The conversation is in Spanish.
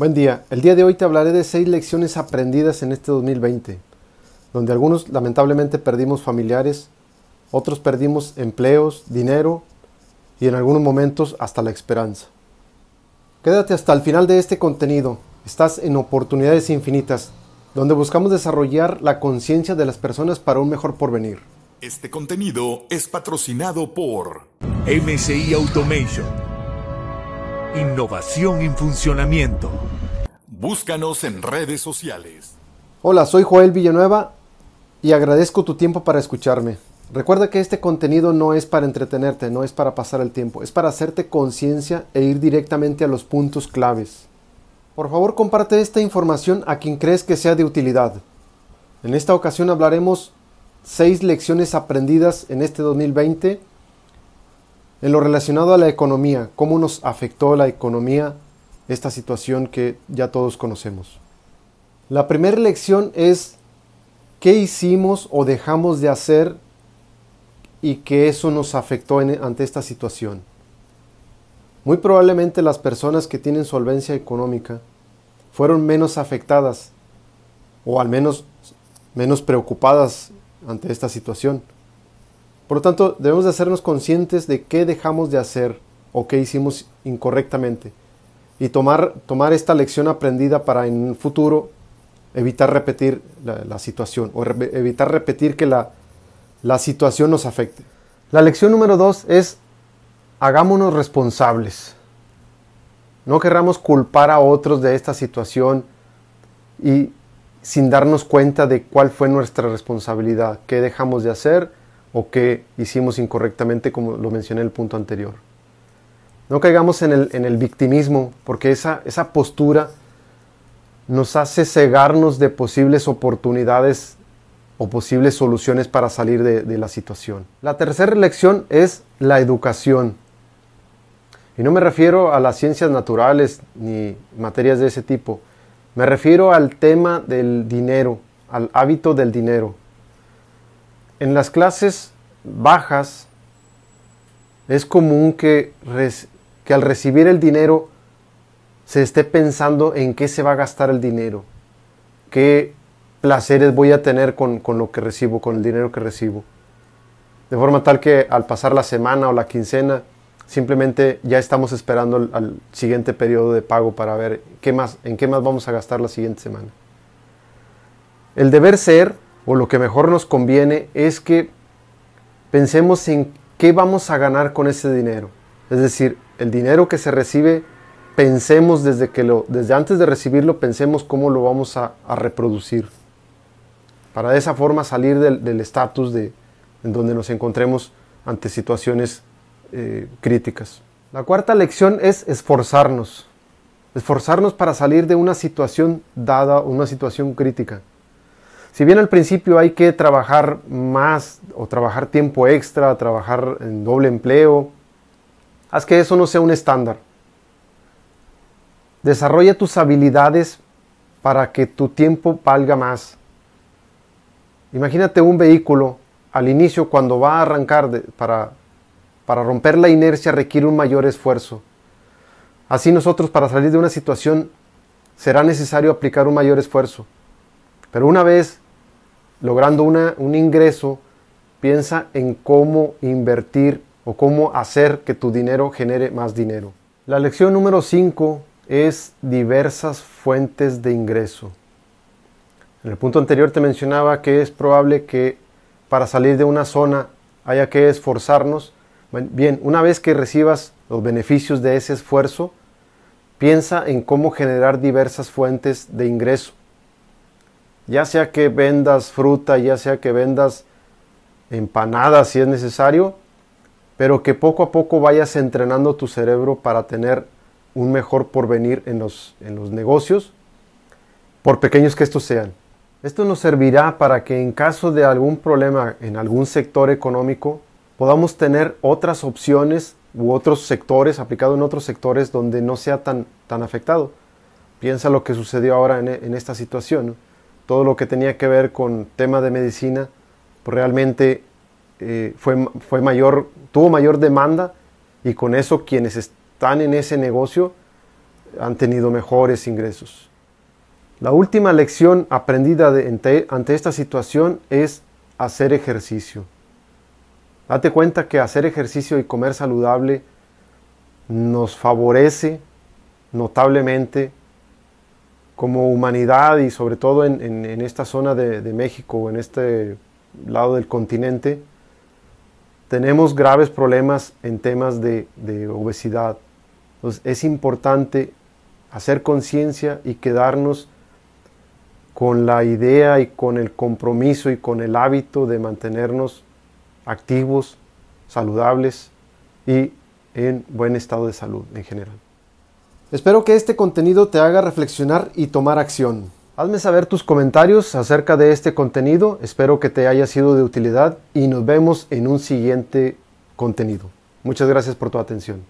Buen día, el día de hoy te hablaré de seis lecciones aprendidas en este 2020, donde algunos lamentablemente perdimos familiares, otros perdimos empleos, dinero y en algunos momentos hasta la esperanza. Quédate hasta el final de este contenido, estás en oportunidades infinitas, donde buscamos desarrollar la conciencia de las personas para un mejor porvenir. Este contenido es patrocinado por MCI Automation Innovación en funcionamiento. Búscanos en redes sociales. Hola, soy Joel Villanueva y agradezco tu tiempo para escucharme. Recuerda que este contenido no es para entretenerte, no es para pasar el tiempo, es para hacerte conciencia e ir directamente a los puntos claves. Por favor, comparte esta información a quien crees que sea de utilidad. En esta ocasión hablaremos seis lecciones aprendidas en este 2020 en lo relacionado a la economía, ¿cómo nos afectó la economía esta situación que ya todos conocemos? La primera lección es qué hicimos o dejamos de hacer y que eso nos afectó ante esta situación. Muy probablemente las personas que tienen solvencia económica fueron menos afectadas o al menos menos preocupadas ante esta situación. Por lo tanto, debemos de hacernos conscientes de qué dejamos de hacer o qué hicimos incorrectamente y tomar, tomar esta lección aprendida para en un futuro evitar repetir la, situación o evitar repetir que la, la situación nos afecte. La lección número dos es hagámonos responsables. No querramos culpar a otros de esta situación y sin darnos cuenta de cuál fue nuestra responsabilidad, qué dejamos de hacer o qué hicimos incorrectamente, como lo mencioné en el punto anterior. No caigamos en el, victimismo, porque esa, esa postura nos hace cegarnos de posibles oportunidades o posibles soluciones para salir de, de, la situación. La tercera lección es la educación. Y no me refiero a las ciencias naturales ni materias de ese tipo. Me refiero al tema del dinero, al hábito del dinero en las clases bajas es común que, que, al recibir el dinero se esté pensando en qué se va a gastar el dinero, qué placeres voy a tener con, lo que recibo, con el dinero que recibo. De forma tal que al pasar la semana o la quincena, simplemente ya estamos esperando al siguiente periodo de pago para ver qué más, en qué más vamos a gastar la siguiente semana. El deber ser o lo que mejor nos conviene es que pensemos en qué vamos a ganar con ese dinero. Es decir, el dinero que se recibe, pensemos desde, que lo, desde antes de recibirlo, pensemos cómo lo vamos a, reproducir. Para de esa forma salir del estatus de, en donde nos encontremos ante situaciones eh, críticas. La cuarta lección es esforzarnos. Esforzarnos para salir de una situación dada, una situación crítica. Si bien al principio hay que trabajar más o trabajar tiempo extra, trabajar en doble empleo, haz que eso no sea un estándar. Desarrolla tus habilidades para que tu tiempo valga más. Imagínate un vehículo al inicio cuando va a arrancar para, para romper la inercia requiere un mayor esfuerzo. Así nosotros para salir de una situación será necesario aplicar un mayor esfuerzo. Pero una vez logrando un ingreso, piensa en cómo invertir o cómo hacer que tu dinero genere más dinero. La lección número 5 es diversas fuentes de ingreso. En el punto anterior te mencionaba que es probable que para salir de una zona haya que esforzarnos. Bien, una vez que recibas los beneficios de ese esfuerzo, piensa en cómo generar diversas fuentes de ingreso ya sea que vendas fruta, ya sea que vendas empanadas si es necesario, pero que poco a poco vayas entrenando tu cerebro para tener un mejor porvenir en los, en los negocios, por pequeños que estos sean. Esto nos servirá para que en caso de algún problema en algún sector económico, podamos tener otras opciones u otros sectores, aplicado en otros sectores donde no sea tan, tan afectado. Piensa lo que sucedió ahora en, en esta situación todo lo que tenía que ver con tema de medicina, pues realmente eh, fue, fue mayor, tuvo mayor demanda y con eso quienes están en ese negocio han tenido mejores ingresos. La última lección aprendida ante esta situación es hacer ejercicio. Date cuenta que hacer ejercicio y comer saludable nos favorece notablemente como humanidad y sobre todo en, esta zona de, México, en este lado del continente, tenemos graves problemas en temas de, de obesidad. Entonces es importante hacer conciencia y quedarnos con la idea y con el compromiso y con el hábito de mantenernos activos, saludables y en buen estado de salud en general. Espero que este contenido te haga reflexionar y tomar acción. Hazme saber tus comentarios acerca de este contenido, espero que te haya sido de utilidad y nos vemos en un siguiente contenido. Muchas gracias por tu atención.